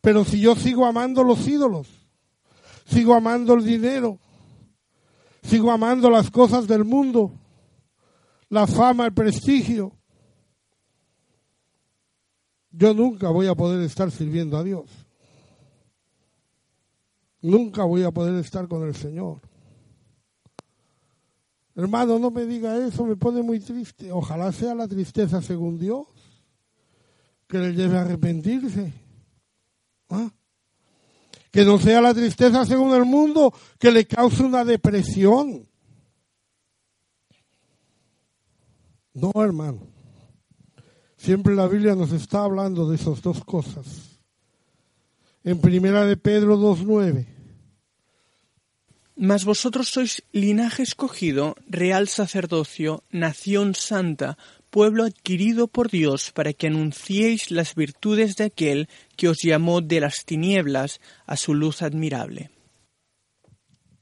Pero si yo sigo amando los ídolos, sigo amando el dinero, sigo amando las cosas del mundo, la fama, el prestigio, yo nunca voy a poder estar sirviendo a Dios. Nunca voy a poder estar con el Señor. Hermano, no me diga eso, me pone muy triste. Ojalá sea la tristeza según Dios, que le lleve a arrepentirse. ¿Ah? Que no sea la tristeza según el mundo, que le cause una depresión. No, hermano. Siempre la Biblia nos está hablando de esas dos cosas. En primera de Pedro 2.9 mas vosotros sois linaje escogido, real sacerdocio, nación santa, pueblo adquirido por Dios, para que anunciéis las virtudes de aquel que os llamó de las tinieblas a su luz admirable.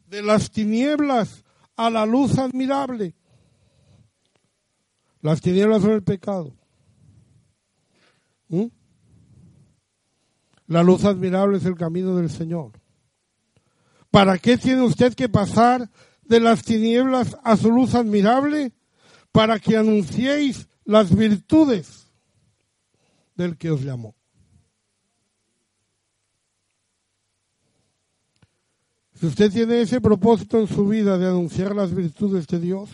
De las tinieblas a la luz admirable. Las tinieblas son el pecado. ¿Mm? La luz admirable es el camino del Señor. ¿Para qué tiene usted que pasar de las tinieblas a su luz admirable? Para que anunciéis las virtudes del que os llamó. Si usted tiene ese propósito en su vida de anunciar las virtudes de Dios,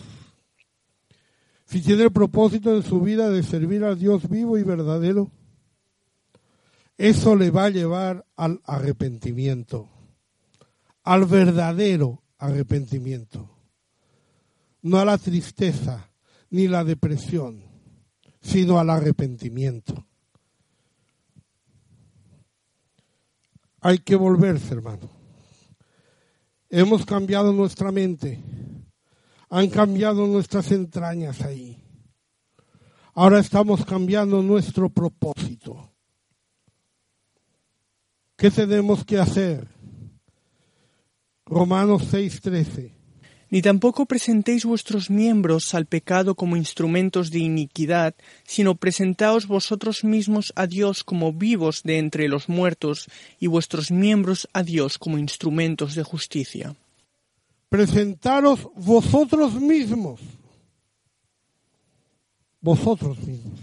si tiene el propósito en su vida de servir al Dios vivo y verdadero, eso le va a llevar al arrepentimiento al verdadero arrepentimiento, no a la tristeza ni la depresión, sino al arrepentimiento. Hay que volverse, hermano. Hemos cambiado nuestra mente, han cambiado nuestras entrañas ahí. Ahora estamos cambiando nuestro propósito. ¿Qué tenemos que hacer? Romanos 6:13. Ni tampoco presentéis vuestros miembros al pecado como instrumentos de iniquidad, sino presentaos vosotros mismos a Dios como vivos de entre los muertos y vuestros miembros a Dios como instrumentos de justicia. Presentaros vosotros mismos, vosotros mismos,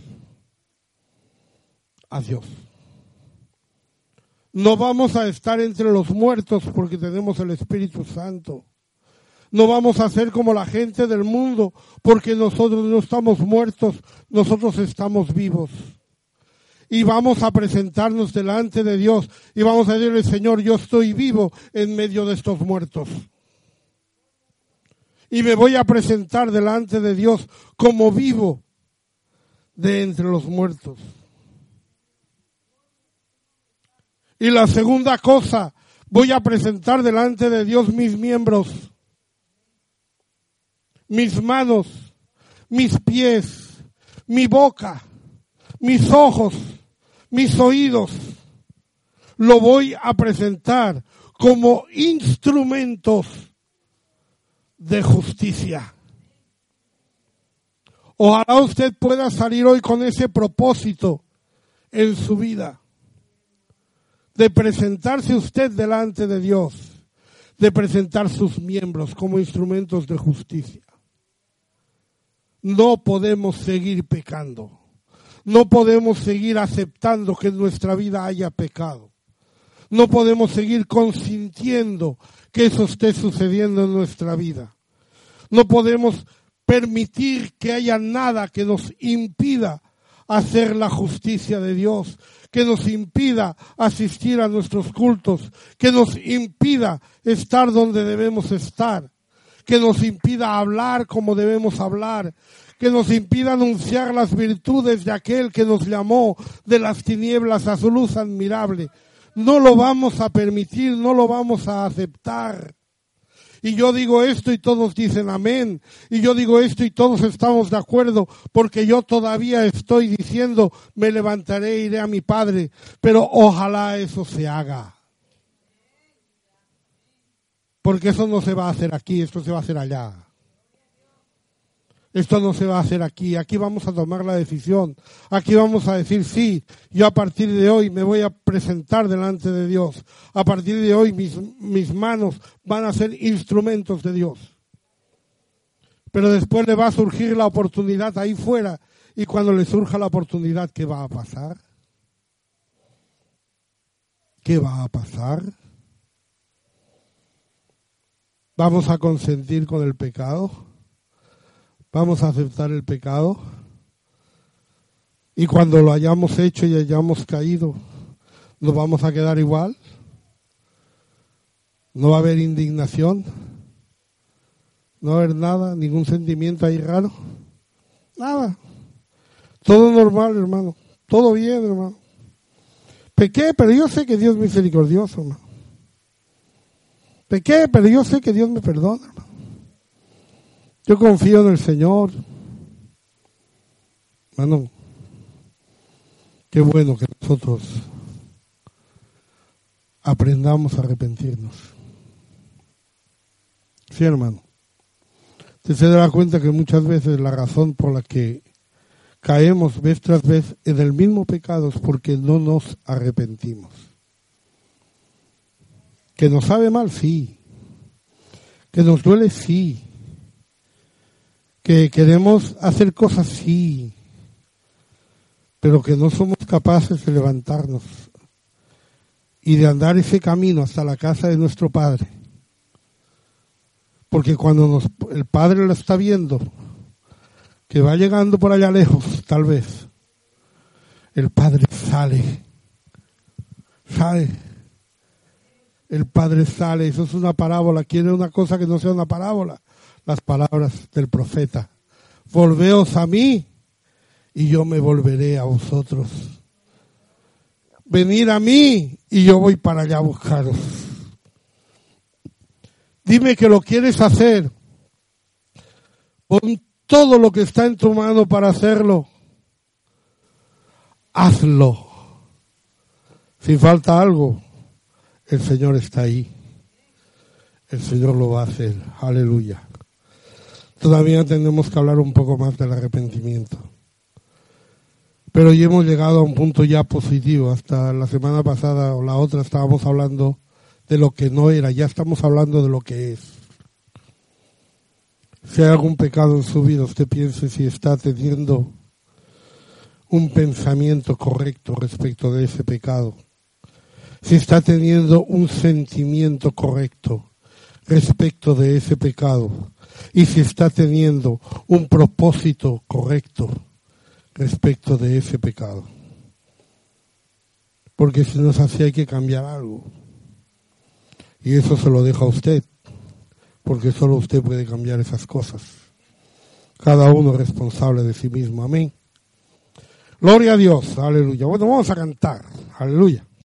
a Dios. No vamos a estar entre los muertos porque tenemos el Espíritu Santo. No vamos a ser como la gente del mundo porque nosotros no estamos muertos, nosotros estamos vivos. Y vamos a presentarnos delante de Dios y vamos a decirle, Señor, yo estoy vivo en medio de estos muertos. Y me voy a presentar delante de Dios como vivo de entre los muertos. Y la segunda cosa, voy a presentar delante de Dios mis miembros, mis manos, mis pies, mi boca, mis ojos, mis oídos. Lo voy a presentar como instrumentos de justicia. Ojalá usted pueda salir hoy con ese propósito en su vida de presentarse usted delante de Dios, de presentar sus miembros como instrumentos de justicia. No podemos seguir pecando. No podemos seguir aceptando que en nuestra vida haya pecado. No podemos seguir consintiendo que eso esté sucediendo en nuestra vida. No podemos permitir que haya nada que nos impida hacer la justicia de Dios, que nos impida asistir a nuestros cultos, que nos impida estar donde debemos estar, que nos impida hablar como debemos hablar, que nos impida anunciar las virtudes de aquel que nos llamó de las tinieblas a su luz admirable. No lo vamos a permitir, no lo vamos a aceptar. Y yo digo esto y todos dicen amén, y yo digo esto y todos estamos de acuerdo, porque yo todavía estoy diciendo, me levantaré e iré a mi Padre, pero ojalá eso se haga. Porque eso no se va a hacer aquí, esto se va a hacer allá. Esto no se va a hacer aquí. Aquí vamos a tomar la decisión. Aquí vamos a decir, sí, yo a partir de hoy me voy a presentar delante de Dios. A partir de hoy mis, mis manos van a ser instrumentos de Dios. Pero después le va a surgir la oportunidad ahí fuera. Y cuando le surja la oportunidad, ¿qué va a pasar? ¿Qué va a pasar? ¿Vamos a consentir con el pecado? Vamos a aceptar el pecado y cuando lo hayamos hecho y hayamos caído, nos vamos a quedar igual. No va a haber indignación, no va a haber nada, ningún sentimiento ahí raro, nada. Todo normal, hermano, todo bien, hermano. Pequé, pero yo sé que Dios es misericordioso, hermano. Pequé, pero yo sé que Dios me perdona, hermano. Yo confío en el Señor. Hermano, qué bueno que nosotros aprendamos a arrepentirnos. Sí, hermano. Usted se dará cuenta que muchas veces la razón por la que caemos vez tras vez en el mismo pecado es porque no nos arrepentimos. Que nos sabe mal, sí. Que nos duele, sí que queremos hacer cosas sí, pero que no somos capaces de levantarnos y de andar ese camino hasta la casa de nuestro Padre. Porque cuando nos, el Padre lo está viendo, que va llegando por allá lejos, tal vez, el Padre sale, sale, el Padre sale, eso es una parábola, quiere una cosa que no sea una parábola las palabras del profeta. Volveos a mí y yo me volveré a vosotros. Venir a mí y yo voy para allá a buscaros. Dime que lo quieres hacer. Pon todo lo que está en tu mano para hacerlo. Hazlo. Si falta algo, el Señor está ahí. El Señor lo va a hacer. Aleluya todavía tenemos que hablar un poco más del arrepentimiento. Pero ya hemos llegado a un punto ya positivo. Hasta la semana pasada o la otra estábamos hablando de lo que no era, ya estamos hablando de lo que es. Si hay algún pecado en su vida, usted piense si está teniendo un pensamiento correcto respecto de ese pecado. Si está teniendo un sentimiento correcto respecto de ese pecado y si está teniendo un propósito correcto respecto de ese pecado. Porque si no es así hay que cambiar algo. Y eso se lo deja a usted, porque solo usted puede cambiar esas cosas. Cada uno es responsable de sí mismo. Amén. Gloria a Dios. Aleluya. Bueno, vamos a cantar. Aleluya.